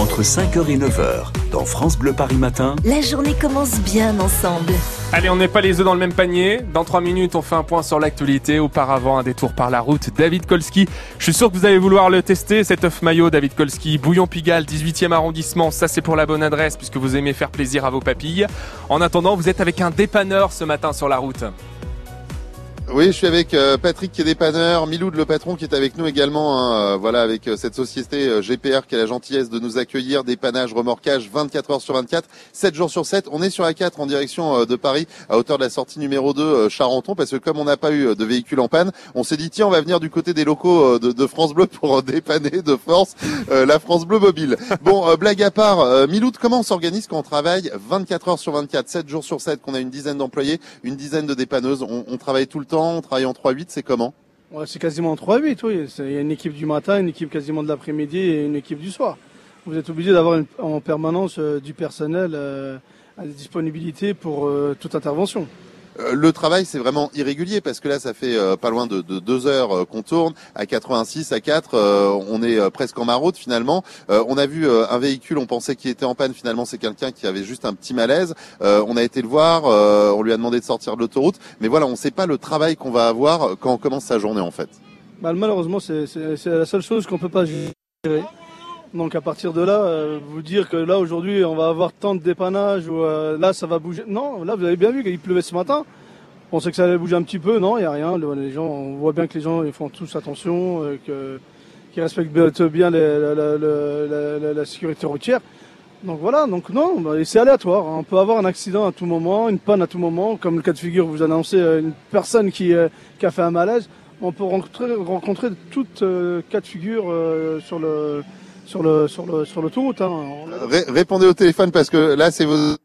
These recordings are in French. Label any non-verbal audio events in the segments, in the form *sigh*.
entre 5h et 9h, dans France Bleu Paris Matin. La journée commence bien ensemble. Allez, on n'est pas les œufs dans le même panier. Dans 3 minutes, on fait un point sur l'actualité. Auparavant, un détour par la route. David Kolski. Je suis sûr que vous allez vouloir le tester, cet œuf maillot, David Kolski. Bouillon Pigalle, 18e arrondissement. Ça, c'est pour la bonne adresse, puisque vous aimez faire plaisir à vos papilles. En attendant, vous êtes avec un dépanneur ce matin sur la route. Oui, je suis avec euh, Patrick qui est dépanneur, Miloud le patron qui est avec nous également, hein, euh, voilà avec euh, cette société GPR qui a la gentillesse de nous accueillir, dépannage, remorquage 24 heures sur 24, 7 jours sur 7. On est sur A4 en direction de Paris à hauteur de la sortie numéro 2 Charenton parce que comme on n'a pas eu de véhicule en panne, on s'est dit tiens on va venir du côté des locaux de, France Bleu pour dépanner de force la France Bleu mobile. Bon, blague à part, Miloud, comment on s'organise quand on travaille 24 heures sur 24, 7 jours sur 7, qu'on a une dizaine d'employés, une dizaine de dépanneuses, on, on travaille tout le temps travaille en 3-8, c'est comment C'est quasiment en 3-8, oui. Il y a une équipe du matin, une équipe quasiment de l'après-midi et une équipe du soir. Vous êtes obligé d'avoir en permanence euh, du personnel euh, à disponibilité pour euh, toute intervention. Euh, le travail, c'est vraiment irrégulier parce que là, ça fait euh, pas loin de, deux heures euh, qu'on tourne. À 86, à 4, on est presque en maraude finalement. on a vu un véhicule, on pensait qu'il était en panne. Finalement, c'est quelqu'un qui avait juste un petit malaise. on a été le voir, on lui a demandé de sortir de l'autoroute. Mais voilà, on ne sait pas le travail qu'on va avoir quand on commence sa journée en fait. Bah, malheureusement, c'est la seule chose qu'on peut pas gérer. Donc à partir de là, vous dire que là aujourd'hui on va avoir tant de dépannage ou là ça va bouger. Non, là vous avez bien vu qu'il pleuvait ce matin. On sait que ça allait bouger un petit peu, non, il n'y a rien. Les gens, on voit bien que les gens ils font tous attention, euh, que, qu'ils respectent bien la, sécurité routière. Donc voilà, donc non, bah, c'est aléatoire. On peut avoir un accident à tout moment, une panne à tout moment, comme le cas de figure vous annoncez euh, une personne qui, euh, qui a fait un malaise. On peut rencontrer, rencontrer toutes cas de figure sur le sur le sur le sur l'autoroute. Hein. Répondez au téléphone parce que là c'est vos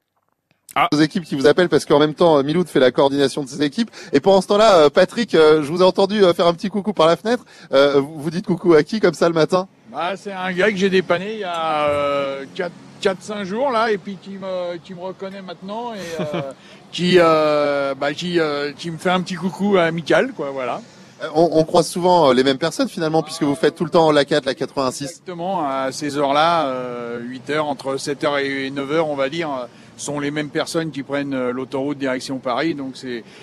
ah. vos équipes qui vous appellent parce qu'en même temps Miloud fait la coordination de ses équipes et pendant ce temps-là euh, Patrick euh, je vous ai entendu euh, faire un petit coucou par la fenêtre vous dites coucou à qui comme ça le matin? Bah, c'est un gars que j'ai dépanné il y a 4 4 5 jours là et puis qui me qui me reconnaît maintenant et *laughs* qui bah qui qui me fait un petit coucou amical quoi voilà on, on, croise souvent les mêmes personnes finalement puisque vous faites tout le temps la 4, la 86. Exactement, à ces heures-là, 8 heures, entre 7h et 9h on va dire, sont les mêmes personnes qui prennent euh, l'autoroute direction Paris, donc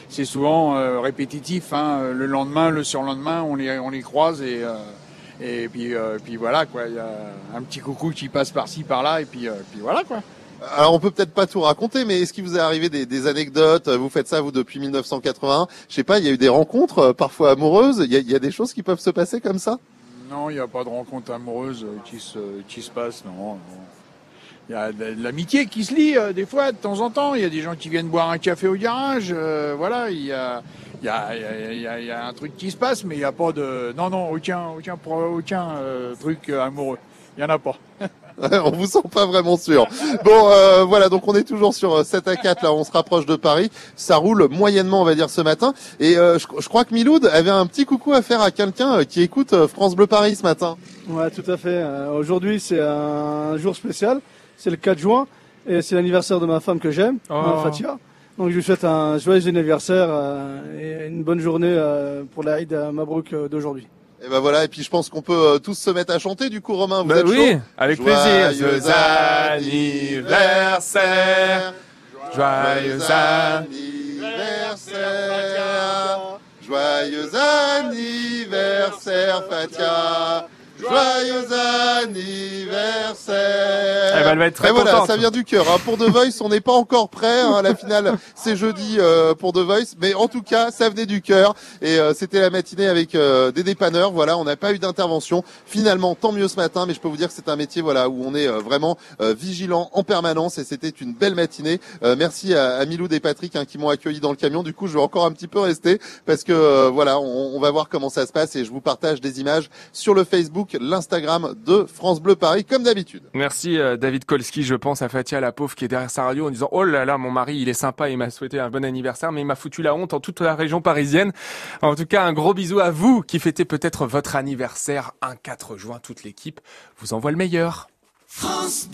c'est souvent euh, répétitif. Hein. Le lendemain, le surlendemain, on les on les croise et euh, et puis puis voilà quoi. Il y a un petit coucou qui passe par-ci par-là et puis puis voilà quoi. Alors on peut peut-être pas tout raconter, mais est-ce qu'il vous est arrivé des, des, anecdotes? Vous faites ça vous depuis 1980 Je sais pas, il y a eu des rencontres parfois amoureuses. Il y a, il y a des choses qui peuvent se passer comme ça? Non, il n'y a pas de rencontres amoureuses qui se qui se passent. Non. non il y a de l'amitié qui se lie euh, des fois de temps en temps. Il y a des gens qui viennent boire un café au garage. Euh, voilà, il y a il y a, y, a, y a, un truc qui se passe, mais il n'y a pas de non non aucun aucun aucun euh, truc amoureux. Il y en a pas. *laughs* *laughs* on vous sent pas vraiment sûr. Bon, voilà, donc on est toujours sur 7 à 4, là, on se rapproche de Paris. Ça roule moyennement, on va dire, ce matin. Et je, je, crois que Miloud avait un petit coucou à faire à quelqu'un qui écoute France Bleu Paris ce matin. Ouais, tout à fait. Aujourd'hui, c'est un jour spécial c'est le 4 juin et c'est l'anniversaire de ma femme que j'aime, oh. Fatia. Donc je lui souhaite un joyeux anniversaire euh, et une bonne journée euh, pour la Eid Mabrouk euh, d'aujourd'hui. Et ben voilà, et puis je pense qu'on peut tous se mettre à chanter du coup Romain, vous bah êtes oui, avec plaisir. Joyeux anniversaire. Joyeux anniversaire. Joyeux anniversaire Fatia. Joyeux anniversaire ben, Elle va être très Et voilà, ça vient du cœur. Hein. Pour The Voice, on n'est pas encore prêt. Hein. La finale, c'est jeudi euh, pour The Voice. Mais en tout cas, ça venait du cœur. Et euh, c'était la matinée avec euh, des dépanneurs. Voilà, on n'a pas eu d'intervention. Finalement, tant mieux ce matin. Mais je peux vous dire que c'est un métier voilà, où on est vraiment vigilant en permanence. Et c'était une belle matinée. merci à, à Milou et Patrick hein, qui m'ont accueilli dans le camion. Du coup, je vais encore un petit peu rester parce que voilà, on, on va voir comment ça se passe. Et je vous partage des images sur le Facebook l'Instagram de France Bleu Paris, comme d'habitude. Merci euh, David Kolski. Je pense à Fatia, la pauvre qui est derrière sa radio en disant Oh là là, mon mari, il est sympa, il m'a souhaité un bon anniversaire, mais il m'a foutu la honte en toute la région parisienne. En tout cas, un gros bisou à vous qui fêtez peut-être votre anniversaire un 4 juin. Toute l'équipe vous envoie le meilleur. France